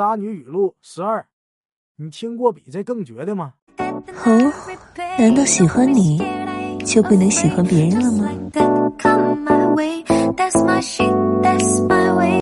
渣女语录十二你听过比这更绝的吗？哦难道喜欢你就不能喜欢别人了吗？